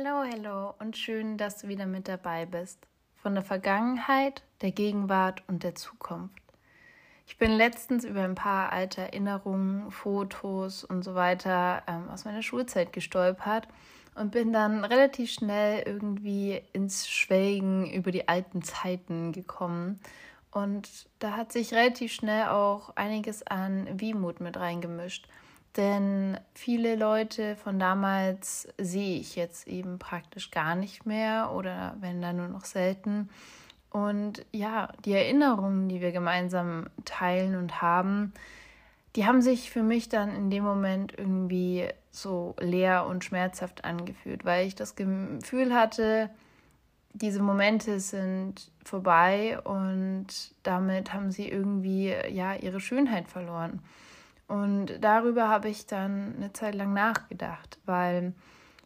Hello, hello und schön, dass du wieder mit dabei bist. Von der Vergangenheit, der Gegenwart und der Zukunft. Ich bin letztens über ein paar alte Erinnerungen, Fotos und so weiter ähm, aus meiner Schulzeit gestolpert und bin dann relativ schnell irgendwie ins Schwelgen über die alten Zeiten gekommen. Und da hat sich relativ schnell auch einiges an Wehmut mit reingemischt. Denn viele Leute von damals sehe ich jetzt eben praktisch gar nicht mehr oder wenn dann nur noch selten. Und ja, die Erinnerungen, die wir gemeinsam teilen und haben, die haben sich für mich dann in dem Moment irgendwie so leer und schmerzhaft angefühlt, weil ich das Gefühl hatte, diese Momente sind vorbei und damit haben sie irgendwie ja ihre Schönheit verloren. Und darüber habe ich dann eine Zeit lang nachgedacht, weil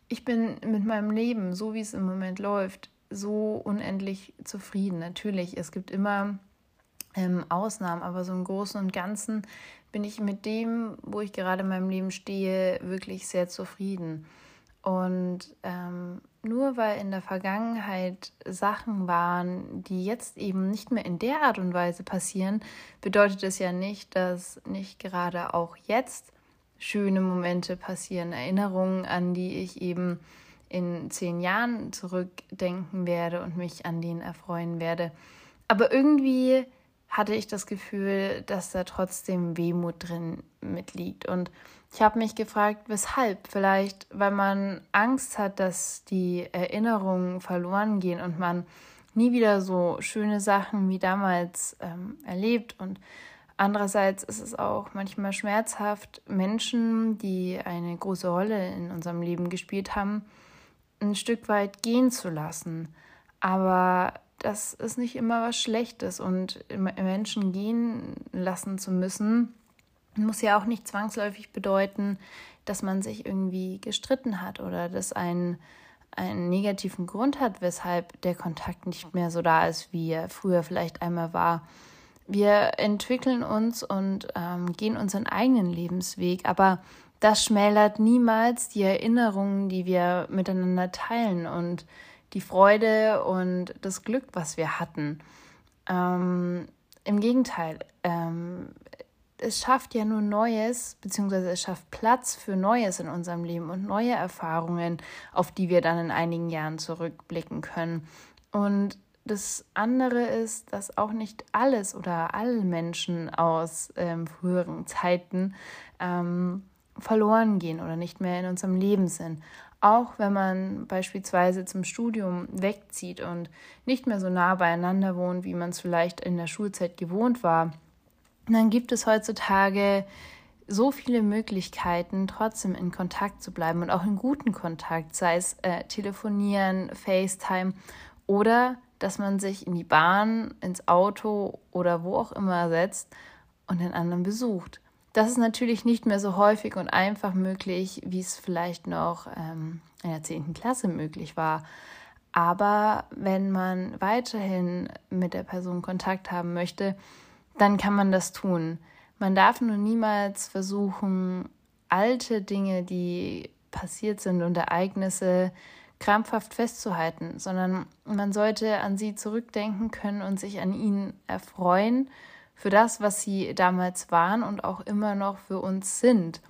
ich bin mit meinem Leben, so wie es im Moment läuft, so unendlich zufrieden. Natürlich, es gibt immer ähm, Ausnahmen, aber so im Großen und Ganzen bin ich mit dem, wo ich gerade in meinem Leben stehe, wirklich sehr zufrieden. Und ähm, nur weil in der Vergangenheit Sachen waren, die jetzt eben nicht mehr in der Art und Weise passieren, bedeutet es ja nicht, dass nicht gerade auch jetzt schöne Momente passieren, Erinnerungen, an die ich eben in zehn Jahren zurückdenken werde und mich an denen erfreuen werde. Aber irgendwie hatte ich das Gefühl, dass da trotzdem Wehmut drin mitliegt. Und ich habe mich gefragt, weshalb? Vielleicht, weil man Angst hat, dass die Erinnerungen verloren gehen und man nie wieder so schöne Sachen wie damals ähm, erlebt. Und andererseits ist es auch manchmal schmerzhaft, Menschen, die eine große Rolle in unserem Leben gespielt haben, ein Stück weit gehen zu lassen. Aber das ist nicht immer was Schlechtes und Menschen gehen lassen zu müssen, muss ja auch nicht zwangsläufig bedeuten, dass man sich irgendwie gestritten hat oder dass ein einen negativen Grund hat, weshalb der Kontakt nicht mehr so da ist, wie er früher vielleicht einmal war. Wir entwickeln uns und ähm, gehen unseren eigenen Lebensweg, aber das schmälert niemals die Erinnerungen, die wir miteinander teilen und die Freude und das Glück, was wir hatten. Ähm, Im Gegenteil, ähm, es schafft ja nur Neues, beziehungsweise es schafft Platz für Neues in unserem Leben und neue Erfahrungen, auf die wir dann in einigen Jahren zurückblicken können. Und das andere ist, dass auch nicht alles oder alle Menschen aus ähm, früheren Zeiten ähm, verloren gehen oder nicht mehr in unserem Leben sind. Auch wenn man beispielsweise zum Studium wegzieht und nicht mehr so nah beieinander wohnt, wie man es vielleicht in der Schulzeit gewohnt war, dann gibt es heutzutage so viele Möglichkeiten, trotzdem in Kontakt zu bleiben und auch in guten Kontakt, sei es äh, telefonieren, FaceTime oder dass man sich in die Bahn, ins Auto oder wo auch immer setzt und den anderen besucht. Das ist natürlich nicht mehr so häufig und einfach möglich, wie es vielleicht noch ähm, in der 10. Klasse möglich war. Aber wenn man weiterhin mit der Person Kontakt haben möchte, dann kann man das tun. Man darf nur niemals versuchen, alte Dinge, die passiert sind und Ereignisse krampfhaft festzuhalten, sondern man sollte an sie zurückdenken können und sich an ihnen erfreuen für das, was sie damals waren und auch immer noch für uns sind.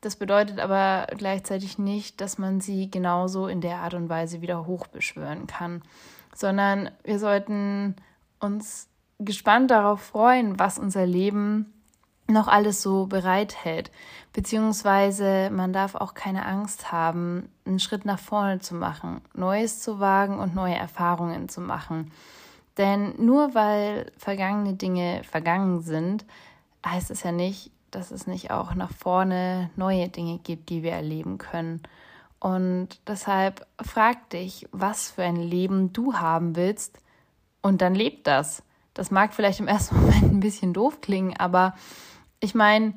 Das bedeutet aber gleichzeitig nicht, dass man sie genauso in der Art und Weise wieder hochbeschwören kann, sondern wir sollten uns gespannt darauf freuen, was unser Leben noch alles so bereithält. Beziehungsweise man darf auch keine Angst haben, einen Schritt nach vorne zu machen, Neues zu wagen und neue Erfahrungen zu machen. Denn nur weil vergangene Dinge vergangen sind, heißt es ja nicht, dass es nicht auch nach vorne neue Dinge gibt, die wir erleben können. Und deshalb frag dich, was für ein Leben du haben willst und dann lebt das. Das mag vielleicht im ersten Moment ein bisschen doof klingen, aber ich meine,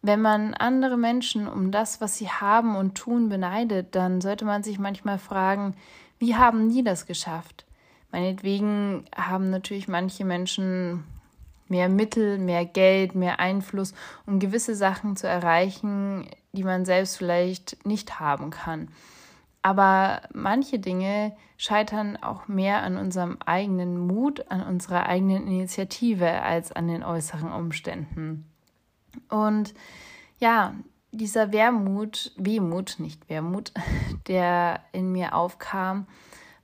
wenn man andere Menschen um das, was sie haben und tun, beneidet, dann sollte man sich manchmal fragen, wie haben die das geschafft? Meinetwegen haben natürlich manche Menschen mehr Mittel, mehr Geld, mehr Einfluss, um gewisse Sachen zu erreichen, die man selbst vielleicht nicht haben kann. Aber manche Dinge scheitern auch mehr an unserem eigenen Mut, an unserer eigenen Initiative als an den äußeren Umständen. Und ja, dieser Wermut, Wehmut, nicht Wermut, der in mir aufkam,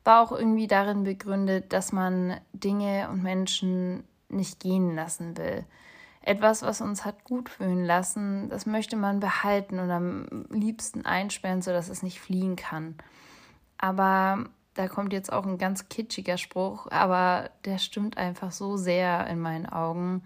war auch irgendwie darin begründet, dass man Dinge und Menschen nicht gehen lassen will. Etwas, was uns hat gut fühlen lassen, das möchte man behalten und am liebsten einsperren, sodass es nicht fliehen kann. Aber da kommt jetzt auch ein ganz kitschiger Spruch, aber der stimmt einfach so sehr in meinen Augen.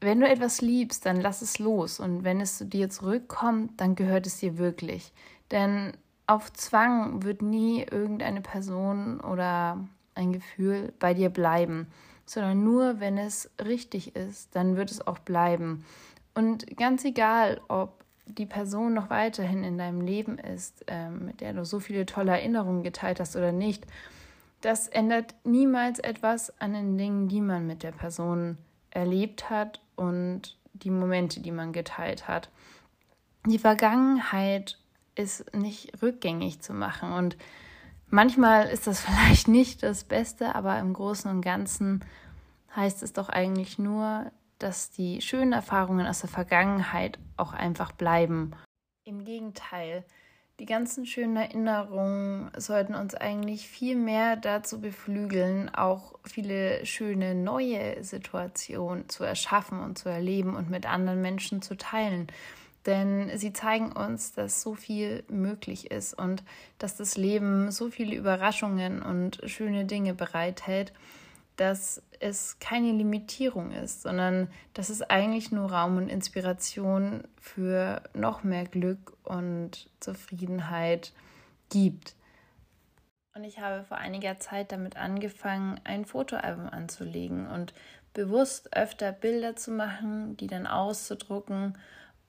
Wenn du etwas liebst, dann lass es los. Und wenn es zu dir zurückkommt, dann gehört es dir wirklich. Denn auf Zwang wird nie irgendeine Person oder ein Gefühl bei dir bleiben sondern nur, wenn es richtig ist, dann wird es auch bleiben. Und ganz egal, ob die Person noch weiterhin in deinem Leben ist, ähm, mit der du so viele tolle Erinnerungen geteilt hast oder nicht, das ändert niemals etwas an den Dingen, die man mit der Person erlebt hat und die Momente, die man geteilt hat. Die Vergangenheit ist nicht rückgängig zu machen und Manchmal ist das vielleicht nicht das Beste, aber im Großen und Ganzen heißt es doch eigentlich nur, dass die schönen Erfahrungen aus der Vergangenheit auch einfach bleiben. Im Gegenteil, die ganzen schönen Erinnerungen sollten uns eigentlich viel mehr dazu beflügeln, auch viele schöne neue Situationen zu erschaffen und zu erleben und mit anderen Menschen zu teilen. Denn sie zeigen uns, dass so viel möglich ist und dass das Leben so viele Überraschungen und schöne Dinge bereithält, dass es keine Limitierung ist, sondern dass es eigentlich nur Raum und Inspiration für noch mehr Glück und Zufriedenheit gibt. Und ich habe vor einiger Zeit damit angefangen, ein Fotoalbum anzulegen und bewusst öfter Bilder zu machen, die dann auszudrucken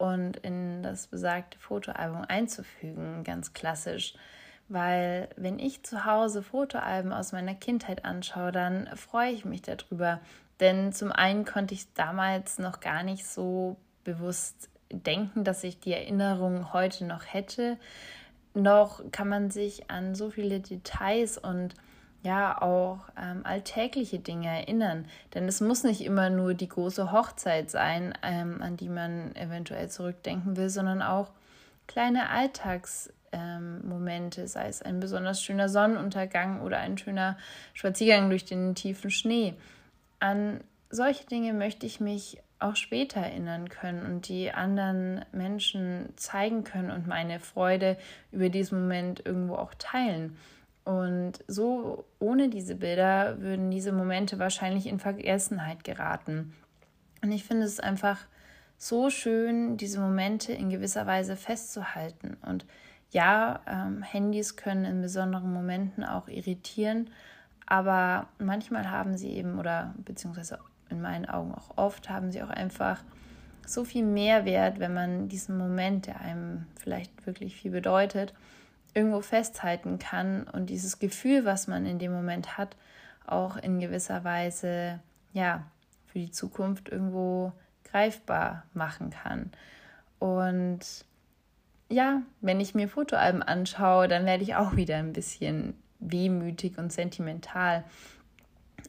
und in das besagte Fotoalbum einzufügen, ganz klassisch. Weil wenn ich zu Hause Fotoalben aus meiner Kindheit anschaue, dann freue ich mich darüber. Denn zum einen konnte ich damals noch gar nicht so bewusst denken, dass ich die Erinnerung heute noch hätte. Noch kann man sich an so viele Details und ja auch ähm, alltägliche Dinge erinnern. Denn es muss nicht immer nur die große Hochzeit sein, ähm, an die man eventuell zurückdenken will, sondern auch kleine Alltagsmomente, ähm, sei es ein besonders schöner Sonnenuntergang oder ein schöner Spaziergang durch den tiefen Schnee. An solche Dinge möchte ich mich auch später erinnern können und die anderen Menschen zeigen können und meine Freude über diesen Moment irgendwo auch teilen. Und so ohne diese Bilder würden diese Momente wahrscheinlich in Vergessenheit geraten. Und ich finde es einfach so schön, diese Momente in gewisser Weise festzuhalten. Und ja, ähm, Handys können in besonderen Momenten auch irritieren, aber manchmal haben sie eben, oder beziehungsweise in meinen Augen auch oft, haben sie auch einfach so viel Mehrwert, wenn man diesen Moment, der einem vielleicht wirklich viel bedeutet, irgendwo festhalten kann und dieses Gefühl, was man in dem Moment hat, auch in gewisser Weise ja für die Zukunft irgendwo greifbar machen kann. Und ja, wenn ich mir Fotoalben anschaue, dann werde ich auch wieder ein bisschen wehmütig und sentimental.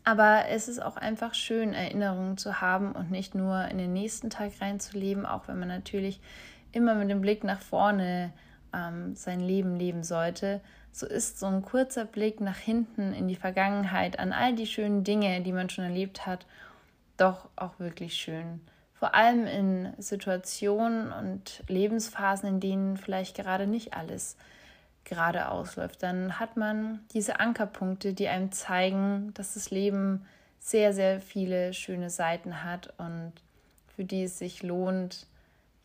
Aber es ist auch einfach schön, Erinnerungen zu haben und nicht nur in den nächsten Tag reinzuleben, auch wenn man natürlich immer mit dem Blick nach vorne ähm, sein Leben leben sollte, so ist so ein kurzer Blick nach hinten in die Vergangenheit, an all die schönen Dinge, die man schon erlebt hat, doch auch wirklich schön. Vor allem in Situationen und Lebensphasen, in denen vielleicht gerade nicht alles gerade ausläuft. Dann hat man diese Ankerpunkte, die einem zeigen, dass das Leben sehr, sehr viele schöne Seiten hat und für die es sich lohnt,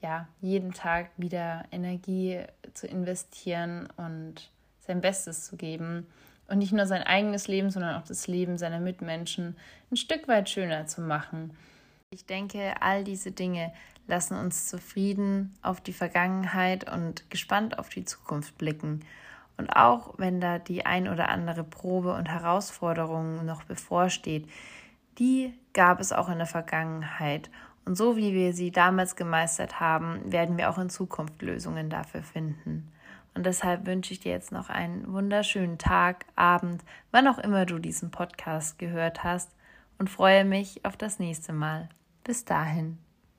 ja, jeden Tag wieder Energie zu investieren und sein Bestes zu geben und nicht nur sein eigenes Leben, sondern auch das Leben seiner Mitmenschen ein Stück weit schöner zu machen. Ich denke, all diese Dinge lassen uns zufrieden auf die Vergangenheit und gespannt auf die Zukunft blicken. Und auch wenn da die ein oder andere Probe und Herausforderung noch bevorsteht, die gab es auch in der Vergangenheit. Und so wie wir sie damals gemeistert haben, werden wir auch in Zukunft Lösungen dafür finden. Und deshalb wünsche ich dir jetzt noch einen wunderschönen Tag, Abend, wann auch immer du diesen Podcast gehört hast und freue mich auf das nächste Mal. Bis dahin.